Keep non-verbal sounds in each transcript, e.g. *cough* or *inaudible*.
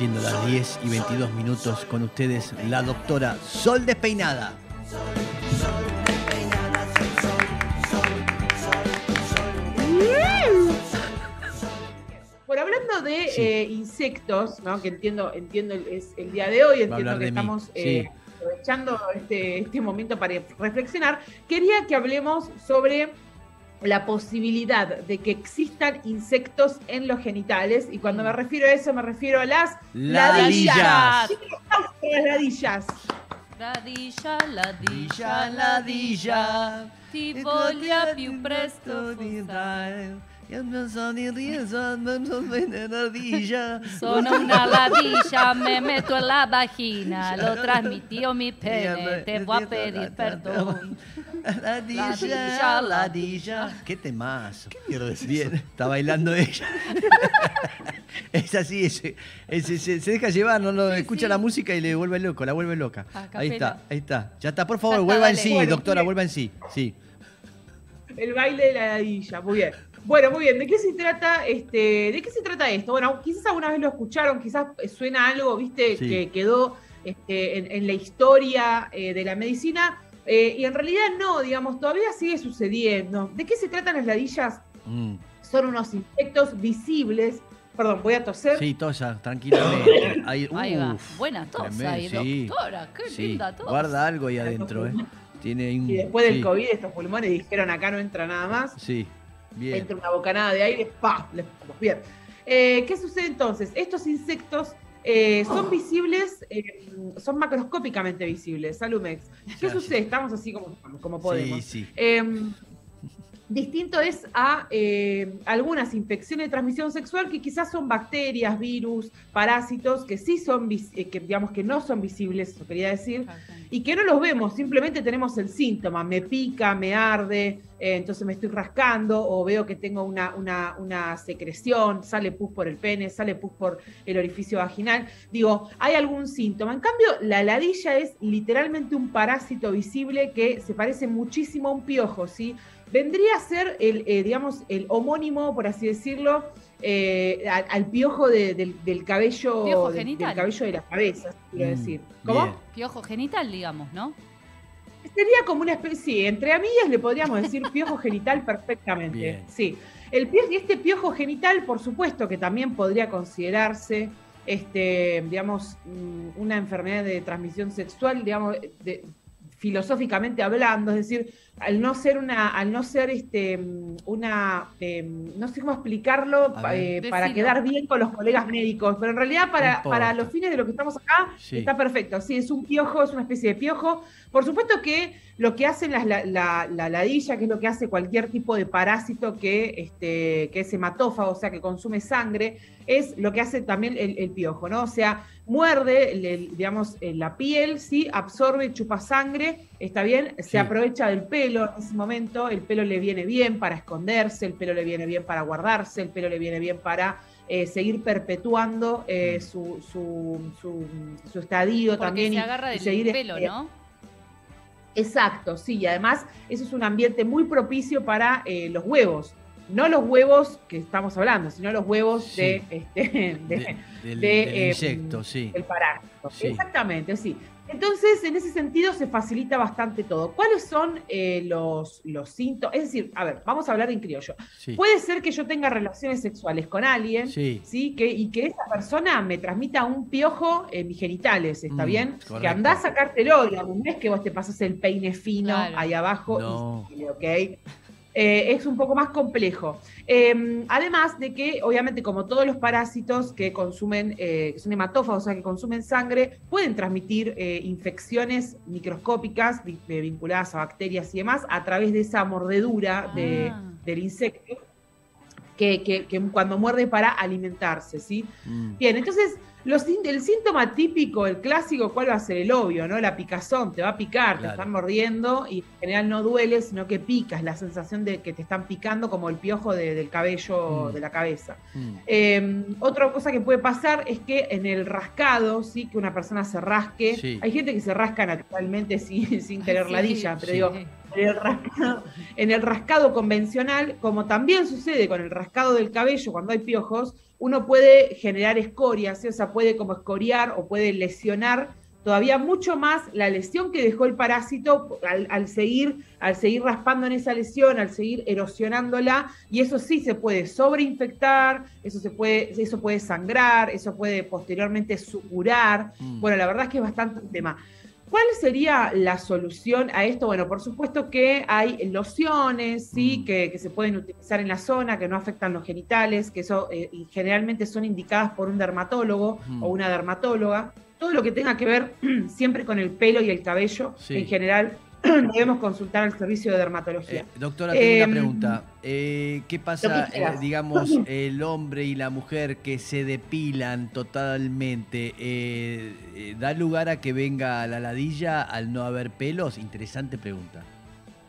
Siendo las 10 y 22 minutos con ustedes, la doctora Sol Despeinada. Bueno, hablando de eh, insectos, ¿no? que entiendo, entiendo es el día de hoy, entiendo que estamos eh, aprovechando este, este momento para reflexionar, quería que hablemos sobre la posibilidad de que existan insectos en los genitales. Y cuando me refiero a eso, me refiero a las ladillas. Ladillas. Las ladillas. Ladilla, ladilla, ladilla, ti voglia più presto Sono una ladilla, me meto en la vagina, lo transmitió mi pene, te voy a pedir perdón. *laughs* *laughs* Ladilla, ladilla. ¿Qué temas? ¿Qué mierda es Bien, está bailando ella. *laughs* es así, se, deja llevar, no, no escucha la música y le vuelve loco, la vuelve loca. Ahí está, ahí está. Ya está, por favor, vuelva en sí, doctora, vuelva en sí. Sí. El baile de la ladilla, muy bien. Bueno, muy bien. ¿De qué se trata este? ¿De qué se trata esto? Bueno, quizás alguna vez lo escucharon, quizás suena algo, viste, que quedó este, en, la historia eh, de la medicina. Eh, y en realidad no, digamos, todavía sigue sucediendo. ¿De qué se tratan las ladillas? Mm. Son unos insectos visibles. Perdón, voy a toser. Sí, tosa, tranquilamente. *laughs* Ahí, va. Buena tosa ahí, doctora. Qué linda tosa. Guarda algo ahí adentro, ¿eh? Tiene Y después del COVID, estos pulmones dijeron acá no entra nada más. Sí. Bien. Entra una bocanada de aire, ¡pah! Bien. Eh, ¿Qué sucede entonces? Estos insectos eh, son visibles, eh, son macroscópicamente visibles, Salumex. ¿Qué sucede? Estamos así como, como podemos. Sí, sí. Em, distinto es a algunas infecciones de transmisión sexual que quizás son bacterias, virus, parásitos, que sí son, que digamos que no son visibles, eso quería decir, y que no los vemos, simplemente tenemos el síntoma, me pica, me arde, eh, entonces me estoy rascando o veo que tengo una, una, secreción, sale pus por el pene, sale pus por el orificio vaginal. Digo, hay algún síntoma. En cambio, la ladilla es literalmente un parásito visible que se parece muchísimo a un piojo, ¿sí? Vendría a ser el, eh, digamos, el homónimo, por así decirlo, eh, al, piojo del, cabello del, cabello de la cabeza, quiero mm, decir. ¿Cómo? Piojo genital, digamos, ¿no? Sería como una especie, entre amigas le podríamos decir piojo genital perfectamente. Sí. El este piojo genital, por supuesto, que también podría considerarse, este, digamos, mm, una enfermedad de transmisión sexual, digamos, filosóficamente hablando, es decir, al no ser una, al no ser este, una, em, no sé cómo explicarlo eh, para quedar bien con los colegas médicos, pero en realidad para, para los fines de lo que estamos acá está perfecto. Sí, es un piojo, es una especie de piojo. Por supuesto que lo que hace la, la, ladilla, que es lo que hace cualquier tipo de parásito que, este, que es hematófago, o sea, que consume sangre, es lo que hace también el, piojo, ¿no? O sea, muerde, digamos, la piel, sí, absorbe, chupa sangre, está bien, se aprovecha del pelo en ese momento, el pelo le viene bien para esconderse, el pelo le viene bien para guardarse, el pelo le viene bien para eh, seguir perpetuando eh, mm. su, su, estadio también. Se agarra del seguir pelo, este ¿no? Exacto, sí, y además eso es un ambiente muy propicio para eh, los huevos. No los huevos que estamos hablando, sino los huevos de, este, *laughs* del, insecto, sí. El parásito. Exactamente, sí. Entonces, en ese sentido, se facilita bastante todo. ¿Cuáles son eh, los, los síntomas? Es decir, a ver, vamos a hablar en criollo. Puede ser que yo tenga relaciones sexuales con alguien, sí. Que, y que esa persona me transmita un piojo en mis genitales, ¿está mm, bien? Que andás a sacártelo, digamos, no es que vos te pasas el peine fino ahí abajo y, ok. Eh, es un poco más complejo. Em, además de que, obviamente, como todos los parásitos que consumen, eh, que son hematófagos, o sea, que consumen sangre, pueden transmitir eh, infecciones microscópicas vinculadas a bacterias y demás a través de esa mordedura ah. del insecto. Que, cuando muerde para alimentarse, ¿sí? Mm. Bien, entonces el síntoma típico, el clásico, ¿cuál va a ser? El obvio, ¿no? La picazón, te va a picar, te están mordiendo y en general no duele, sino que picas, la sensación de que te están picando como el piojo del cabello mm. de la cabeza. Mm. Em, otra cosa que puede pasar es que en el rascado, ¿sí? Que una persona se rasque. Hay gente que se rasca naturalmente sin, sin tener ladilla, pero digo, en el, rascado, convencional, como también sucede con el rascado del cabello cuando hay piojos, uno puede generar escorias, o sea, puede como escoriar o puede lesionar todavía mucho más la lesión que dejó el parásito al, seguir, al seguir raspando en esa lesión, al seguir erosionándola, y eso sí se puede sobreinfectar, eso, se puede, eso puede sangrar, eso puede posteriormente supurar. Mm. Bueno, la verdad es que es bastante un tema. ¿Cuál sería la solución a esto? Bueno, por supuesto que hay lociones, ¿sí? Mm. Que, se pueden utilizar en la zona, que no afectan los genitales, que eso eh, generalmente son indicadas por un dermatólogo mm. o una dermatóloga todo lo que tenga que ver *clears throat* siempre con el pelo y el cabello, en general, *clears throat* debemos consultar al servicio de dermatología. Eh, doctora, tengo una em, pregunta. Eh, ¿Qué pasa, eh, digamos, *clears throat* el hombre y la mujer que se depilan totalmente? ¿Da lugar a que venga la ladilla al no haber pelos? Interesante pregunta.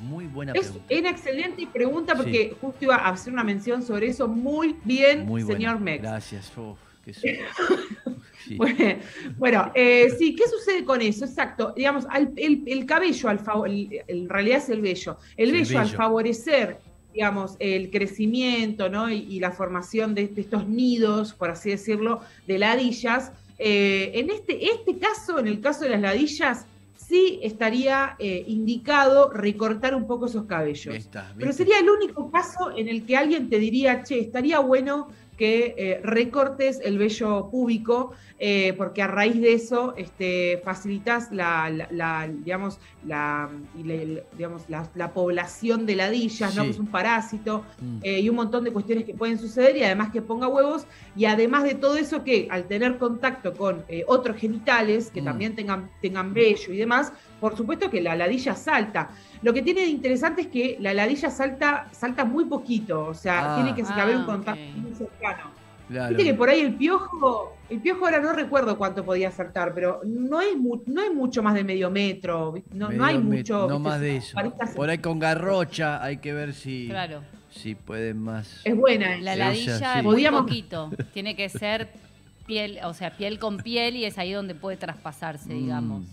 Muy buena pregunta. Es una excelente pregunta porque justo iba a hacer una mención sobre eso. Muy bien, señor Mex. Gracias. *laughs* *laughs* Bueno, eh, sí, ¿qué sucede con eso? Exacto. Digamos, el, cabello, al en realidad es el vello. El, vello, al favorecer, digamos, el crecimiento ¿no? y, la formación de, estos nidos, por así decirlo, de ladillas, eh, en este, este caso, en el caso de las ladillas, sí estaría eh, indicado recortar un poco esos cabellos. Pero sería el único caso en el que alguien te diría, che, estaría bueno que eh, recortes el vello púbico, eh, porque a raíz de eso este, facilitas la, digamos, la, digamos, la, población de ladillas, ¿no? que es un parásito, mm. eh, y un montón de cuestiones que pueden suceder, y además que ponga huevos, y además de todo eso que al tener contacto con otros genitales, que mm. también tengan, tengan vello y demás, por supuesto que la ladilla salta. Lo que tiene de interesante es que la ladilla salta, salta muy poquito, o sea, ah. tiene que haber un ah, contacto muy cercano. Viste que por ahí el piojo, el piojo ahora no recuerdo cuánto podía saltar, pero no es, no es mucho más de medio metro, no, hay mucho. No más de eso. Por ahí con garrocha hay que ver si, claro. si pueden más. Es buena. La ladilla es muy poquito, tiene que ser piel, o sea, piel con piel y es ahí donde puede traspasarse, mm. digamos.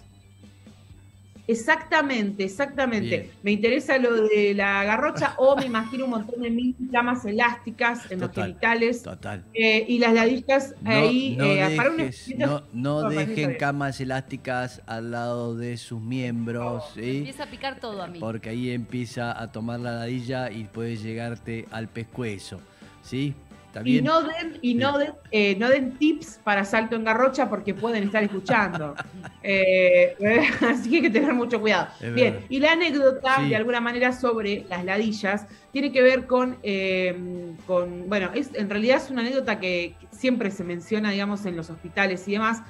Exactamente, exactamente. Me interesa lo de la garrocha o me imagino un montón de mil camas elásticas en los genitales. Total. Eh, y las ladillas ahí. No, eh, dejes, no, dejen camas elásticas al lado de sus miembros. Empieza a picar todo a mí. Porque ahí empieza a tomar la ladilla y puede llegarte al pescuezo. ¿Sí? Y no den, y no den, eh, no den tips para salto en garrocha porque pueden estar escuchando. *laughs* Eh, *laughs* así que hay que tener mucho cuidado. Bien, y la anécdota, de alguna manera, sobre las ladillas, tiene que ver con, em, con bueno, es, en realidad es una anécdota que siempre se menciona, digamos, en los hospitales y demás.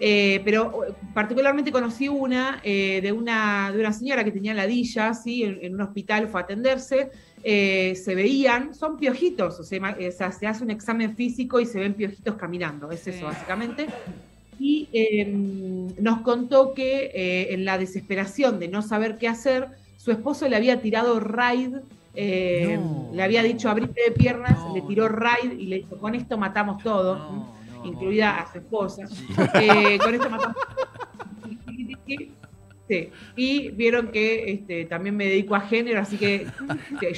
Eh, pero particularmente conocí una, de una de una señora que tenía ladillas, ¿sí? en un hospital fue a atenderse eh, se veían, son piojitos, o sea, se hace un examen físico y se ven piojitos caminando, es eso básicamente. Y em, nos contó que eh, en la desesperación de no saber qué hacer, su esposo le había tirado raid, eh, le había dicho abrite de piernas, le tiró raid y le dijo, con esto matamos todo, incluida a su esposa. con esto matamos *laughs* y vieron que este, también me dedico a género, así que,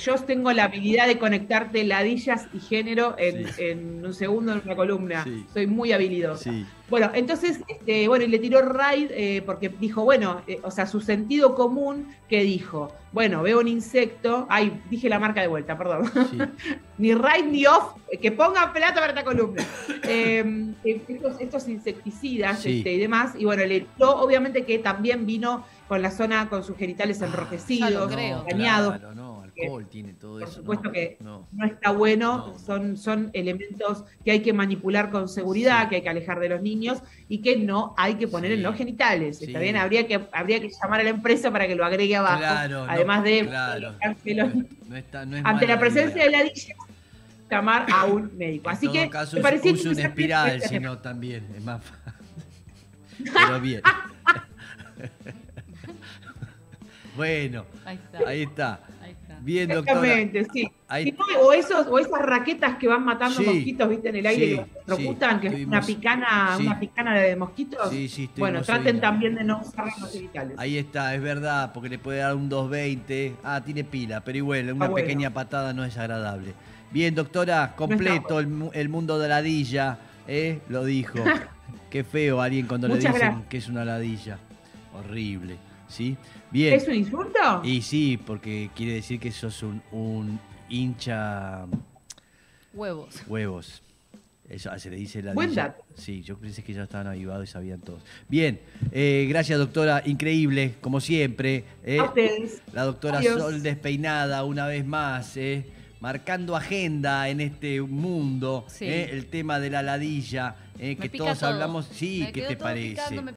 yo tengo la habilidad de conectarte ladillas y género en, un segundo en una columna. Soy muy habilidosa. Bueno, entonces, este, bueno, y le tiró Raid eh, porque dijo, bueno, eh, o sea, su sentido común que dijo, bueno, veo un insecto, ay, dije la marca de vuelta, perdón. *laughs* ni Raid ni Off, que pongan plata para esta columna. *laughs* Em, estos, insecticidas este, y demás, y bueno, le tiró, obviamente que también vino con la zona, con sus genitales ah, enrojecidos, dañados alcohol tiene todo por supuesto que no. está bueno, son, son elementos que hay que manipular con seguridad, que hay que alejar de los niños y que no hay que poner en los genitales. Está bien, habría que, habría que llamar a la empresa para que lo agregue abajo. Además de ante la presencia de la llamar a un *laughs* médico. Así que caso, me parecía un espiral, sino también es más fácil. *laughs* Pero bien. *laughs* Bueno, Ahí está. ahí está. Bien, doctora. Exactamente, sí. Ahí- o, esos, o esas raquetas que van matando Sí, mosquitos, viste, en el aire sí, los electrocutan, sí, que es una picana, una picana de mosquitos. Sí, sí, bueno, traten también de no usar los genitales. Ahí está, es verdad, porque le puede dar un 220. Ah, tiene pila, pero igual, una Ah, bueno. pequeña patada no es agradable. Bien, doctora, completo el, mu- el mundo de la ladilla, ¿eh? Lo dijo. *laughs* Qué feo alguien cuando le dicen gracias. que es una ladilla. Horrible, ¿sí? Bien. ¿Es un insulto? Y sí, porque quiere decir que sos un, un hincha Huevos. huevos. Eso ah, se le dice la Buen ladilla. dato. Sí, yo pensé que ya estaban avivados y sabían todos. Bien, eh, gracias doctora, increíble, como siempre. eh. A ustedes. La doctora Adiós. Sol despeinada una vez más, eh, marcando agenda en este mundo, Sí. eh, el tema de la ladilla, eh, que pica todos todo. hablamos. Sí, Me ¿qué te parece? picando, me